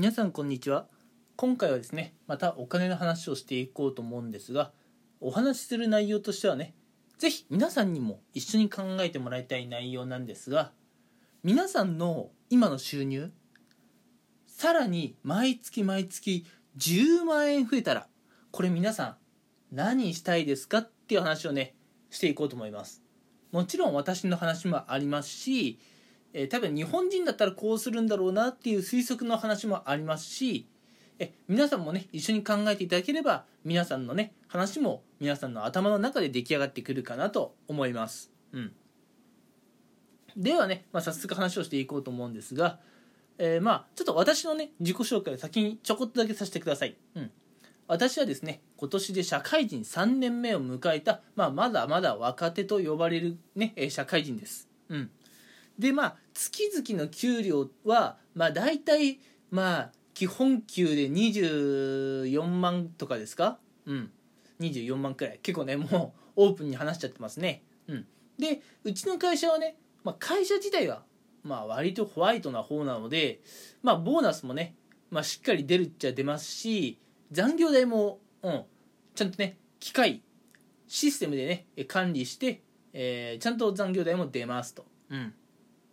皆さんこんにちは。今回はですねまたお金の話をしていこうと思うんですがお話しする内容としてはね是非皆さんにも一緒に考えてもらいたい内容なんですが皆さんの今の収入さらに毎月毎月10万円増えたらこれ皆さん何したいですかっていう話をねしていこうと思います。もちろん私の話もありますしえー、多分日本人だったらこうするんだろうなっていう推測の話もありますしえ皆さんもね一緒に考えていただければ皆さんのね話も皆さんの頭の中で出来上がってくるかなと思います。うん、ではね、まあ、早速話をしていこうと思うんですが、えー、まあちょっと私のね自己紹介を先にちょこっとだけさせてください。うん私はですね今年で社会人3年目を迎えた、まあ、まだまだ若手と呼ばれる、ね、社会人です。うん、でまあ月々の給料はまあ大体まあ基本給で24万とかですか？うん。24万くらい。結構ねもうオープンに話しちゃってますね。うん。でうちの会社はね、まあ、会社自体はまあ割とホワイトな方なのでまあボーナスもね、まあ、しっかり出るっちゃ出ますし残業代も、うん、ちゃんとね機械システムでね管理して、えー、ちゃんと残業代も出ますと、うん、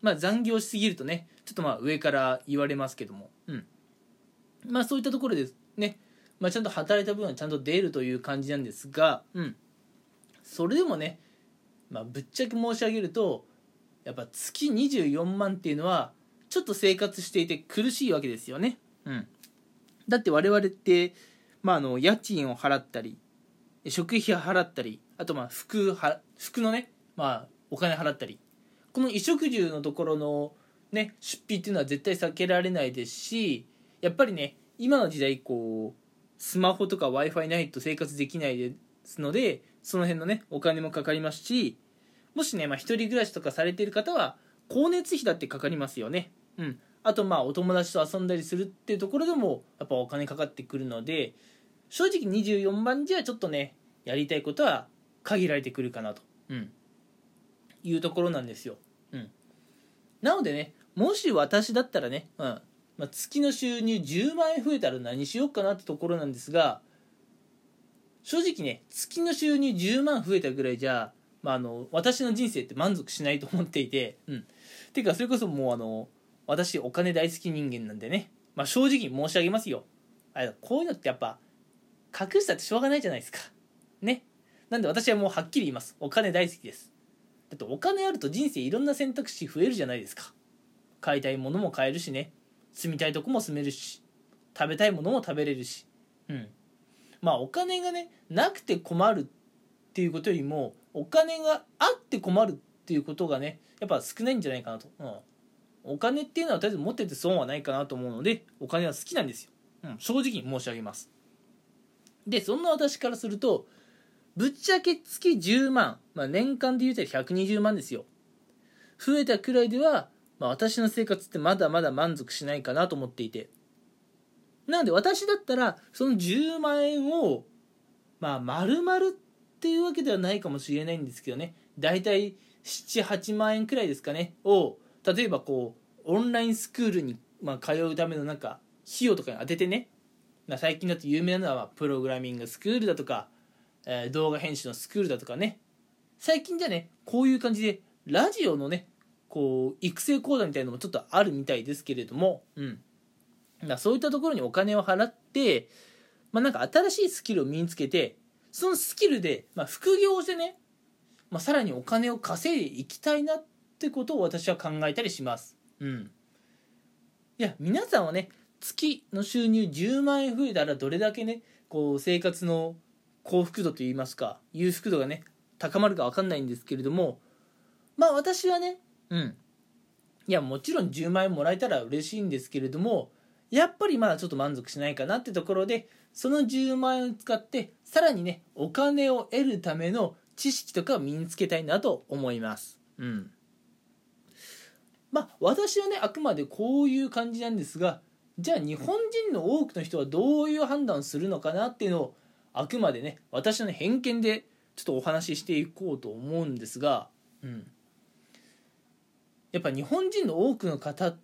まあ、残業しすぎるとねちょっとまあ上から言われますけども、うん、まあそういったところでね、まあ、ちゃんと働いた分はちゃんと出るという感じなんですが、うん、それでもね、まあ、ぶっちゃけ申し上げるとやっぱ月24万っていうのはちょっと生活していて苦しいわけですよね。うん、だって我々って、まあ、あの家賃を払ったり食費を払ったりあとまあ服服のね、まあ、お金払ったりこの衣食住のところのね出費っていうのは絶対避けられないですしやっぱりね今の時代こうスマホとか w i f i ないと生活できないですのでその辺のねお金もかかりますしもしね、まあ、一人暮らしとかされてる方は光熱費だってかかりますよね。うん。あとまあお友達と遊んだりするっていうところでもやっぱお金かかってくるので正直24万じゃちょっとねやりたいことは限られてくるかなと、うん、いうところなんですよ。なのでねもし私だったらね、うん。まあ、月の収入10万円増えたら何しようかなってところなんですが正直ね月の収入10万増えたぐらいじゃ、まあ、あの私の人生って満足しないと思っていてうん。てかそれこそもうあの私お金大好き人間なんでね、まあ、正直申し上げますよ。あれこういうのってやっぱ隠したってしょうがないじゃないですか。ね。なんで私はもうはっきり言います。お金大好きです。だってお金あると人生いろんな選択肢増えるじゃないですか。買いたいものも買えるしね。住みたいとこも住めるし。食べたいものも食べれるし。うん。まあお金がねなくて困るっていうことよりもお金があって困るっていうことがねやっぱ少ないんじゃないかなと、うん、お金っていうのはとりあえず持ってて損はないかなと思うのでお金は好きなんですよ、うん、正直に申し上げます。でそんな私からするとぶっちゃけ月10万、まあ、年間で言うたら120万ですよ。増えたくらいでは、まあ、私の生活ってまだまだ満足しないかなと思っていて。なので私だったらその10万円をまあ丸々っていうわけではないかもしれないんですけどね。大体78万円くらいですかね。を例えばこうオンラインスクールに、まあ、通うためのなんか費用とかに当ててね。まあ最近だと有名なのはプログラミングスクールだとかえー、動画編集のスクールだとかね。最近じゃねこういう感じでラジオのねこう育成講座みたいなのもちょっとあるみたいですけれども、うん、だそういったところにお金を払って、まあ、なんか新しいスキルを身につけてそのスキルで、まあ、副業してね、まあ、さらにお金を稼いでいきたいなってことを私は考えたりします。うん、いや皆さんはね月の収入10万円増えたらどれだけねこう生活の幸福度といいますか裕福度がね高まるか分かんないんですけれどもまあ私はねうん。いやもちろん10万円もらえたら嬉しいんですけれどもやっぱりまだちょっと満足しないかなってところでその10万円を使ってさらにねお金を得るための知識とかを身につけたいなと思います。うん。まあ私はねあくまでこういう感じなんですがじゃあ日本人の多くの人はどういう判断をするのかなっていうのをあくまでね私の偏見でちょっとお話ししていこうと思うんですが、うん、やっぱ日本人の多くの方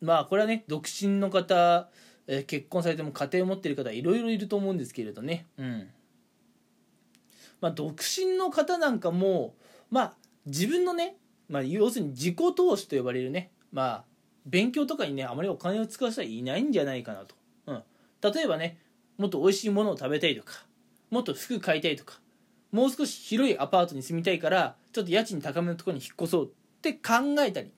まあこれはね独身の方えー、結婚されても家庭を持ってる方いろいろいると思うんですけれどね。うん。まあ独身の方なんかもまあ自分のね、まあ、要するに自己投資と呼ばれるねまあ勉強とかにねあまりお金を使う人はいないんじゃないかなと、うん、例えばねもっと美味しいものを食べたいとかもっと服買いたいとかもう少し広いアパートに住みたいからちょっと家賃高めのところに引っ越そうって考えたり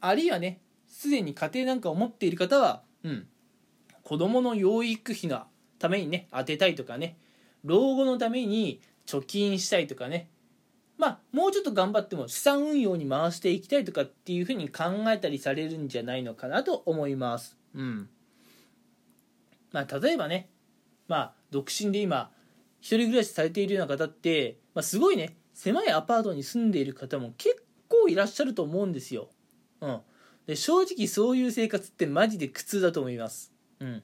あるいはねすでに家庭なんかを持っている方は、うん、子供の養育費のためにね当てたいとかね老後のために貯金したいとかねまあもうちょっと頑張っても資産運用に回していきたいとかっていうふうに考えたりされるんじゃないのかなと思います。うんまあ、例えばね、まあ、独身で今一人暮らしされているような方って、まあ、すごいね狭いアパートに住んでいる方も結構いらっしゃると思うんですよ。うん、で正直そういう生活ってマジで苦痛だと思います。うん、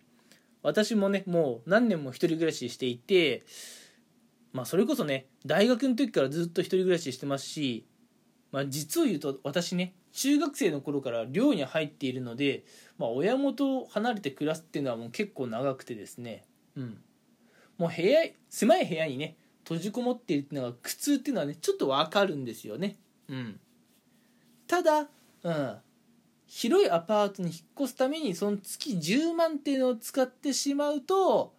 私もねもう何年も一人暮らししていてまあそれこそね大学の時からずっと一人暮らししてますし、まあ、実を言うと私ね中学生の頃から寮に入っているので、まあ、親元を離れて暮らすっていうのはもう結構長くてですね。うん。もう部屋狭い部屋にね閉じこもっているっていうのが苦痛っていうのはねちょっとわかるんですよね。うん。ただうん。広いアパートに引っ越すためにその月10万っていうのを使ってしまうと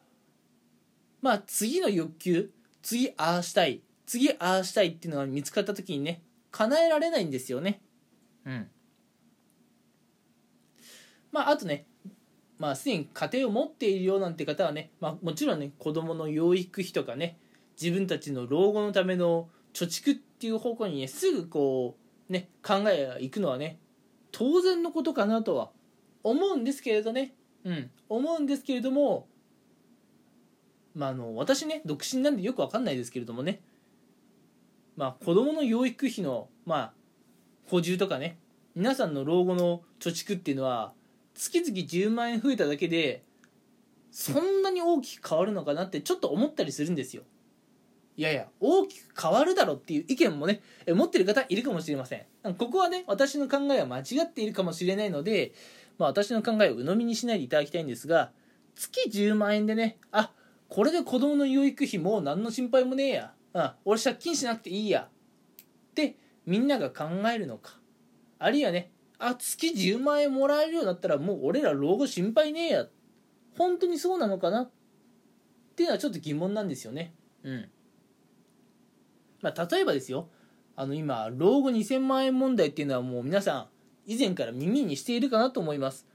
まあ次の欲求次ああしたい次ああしたいっていうのが見つかった時にね叶えられないんですよね。うん。まああとねまあすでに家庭を持っているよなんて方はね、まあ、もちろんね子供の養育費とかね自分たちの老後のための貯蓄っていう方向にねすぐこうね考えがいくのはね当然のことかなとは思うんですけれどね。うん。思うんですけれどもまあ、あの私ね独身なんでよく分かんないですけれどもねまあ子供の養育費のまあ補充とかね皆さんの老後の貯蓄っていうのは月々10万円増えただけでそんなに大きく変わるのかなってちょっと思ったりするんですよ。いやいや大きく変わるだろうっていう意見もね持ってる方いるかもしれません。ここはね私の考えは間違っているかもしれないので、まあ、私の考えを鵜呑みにしないでいただきたいんですが月10万円でねあこれで子供の養育費もう何の心配もねえや、うん、俺借金しなくていいや。ってみんなが考えるのか。あるいはねあ月10万円もらえるようになったらもう俺ら老後心配ねえや。本当にそうなのかな。っていうのはちょっと疑問なんですよね。うん。まあ例えばですよ。あの今老後2000万円問題っていうのはもう皆さん以前から耳にしているかなと思います。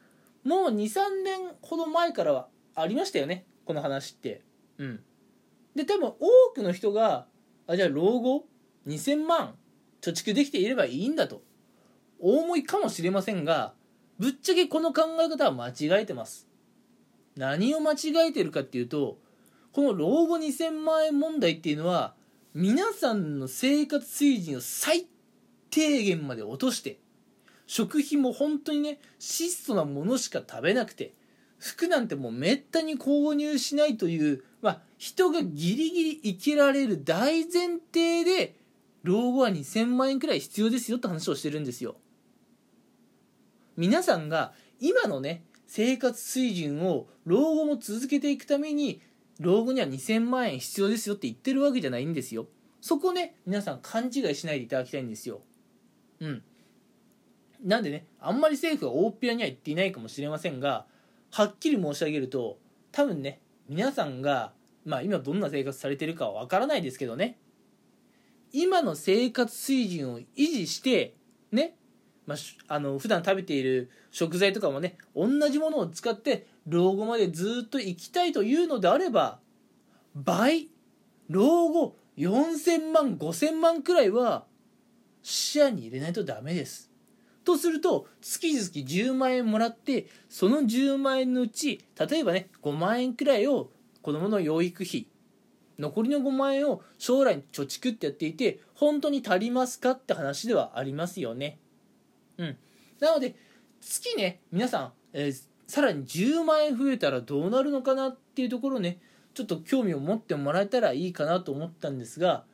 もう23年ほど前からはありましたよね。この話って。うん。で多分多くの人があじゃあ老後？2000万？貯蓄できていればいいんだと。大思いかもしれませんがぶっちゃけこの考え方は間違えてます。何を間違えてるかっていうとこの老後2000万円問題っていうのは皆さんの生活水準を最低限まで落として食費も本当にね質素なものしか食べなくて服なんてもうめったに購入しないという、まあ、人がギリギリ生きられる大前提で老後は2000万円くらい必要ですよって話をしてるんですよ。皆さんが今のね生活水準を老後も続けていくために老後には2000万円必要ですよって言ってるわけじゃないんですよ。そこね皆さん勘違いしないでいただきたいんですよ。うん。なんでねあんまり政府は大っぴらには言っていないかもしれませんがはっきり申し上げると多分ね皆さんがまあ今どんな生活されてるかはわからないですけどね。今の生活水準を維持してねまあ、あの普段食べている食材とかもね同じものを使って老後までずっと生きたいというのであれば倍老後4000万5000万くらいは視野に入れないとダメです。とすると月々10万円もらってその10万円のうち例えばね5万円くらいを子供の養育費残りの5万円を将来貯蓄ってやっていて本当に足りますかって話ではありますよね。うん。なので月ね皆さん、えー、さらに10万円増えたらどうなるのかなっていうところねちょっと興味を持ってもらえたらいいかなと思ったんですが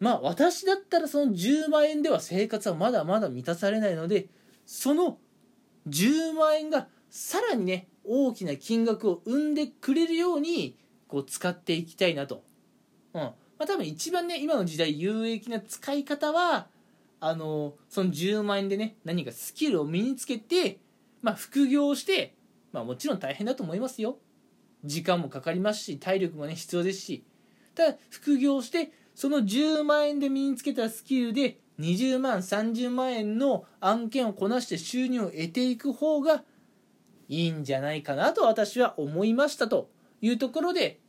まあ私だったらその10万円では生活はまだまだ満たされないのでその10万円がさらにね大きな金額を生んでくれるようにこう使っていきたいなと、うん。まあ、多分一番ね今の時代有益な使い方はあのその10万円でね何かスキルを身につけて、まあ、副業して、まあ、もちろん大変だと思いますよ。時間もかかりますし体力もね必要ですし。ただ副業してその10万円で身につけたスキルで20万30万円の案件をこなして収入を得ていく方がいいんじゃないかなと私は思いましたというところで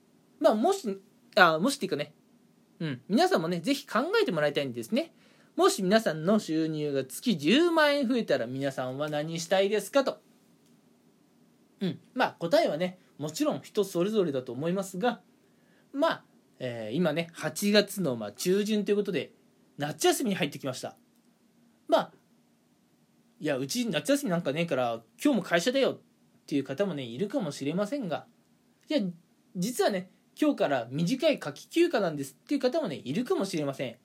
まあもしあもしっていうかねうん皆さんもね是非考えてもらいたいんですねもし皆さんの収入が月10万円増えたら皆さんは何したいですかと。うん。まあ答えはね、もちろん人それぞれだと思いますが、まあ、えー、今ね、8月のま中旬ということで、夏休みに入ってきました。まあ、いや、うち夏休みなんかねえから、今日も会社だよっていう方もね、いるかもしれませんが、いや、実はね、今日から短い夏季休暇なんですっていう方もね、いるかもしれません。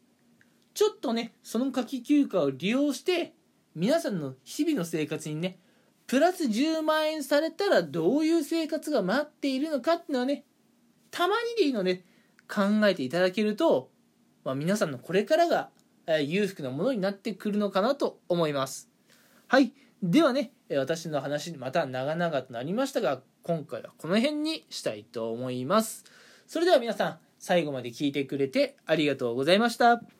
ちょっとねその夏季休暇を利用して皆さんの日々の生活にねプラス10万円されたらどういう生活が待っているのかっていうのはねたまにでいいので考えていただけると、まあ、皆さんのこれからが裕福なものになってくるのかなと思います。はい。ではね私の話また長々となりましたが今回はこの辺にしたいと思いますそれでは皆さん最後まで聞いてくれてありがとうございました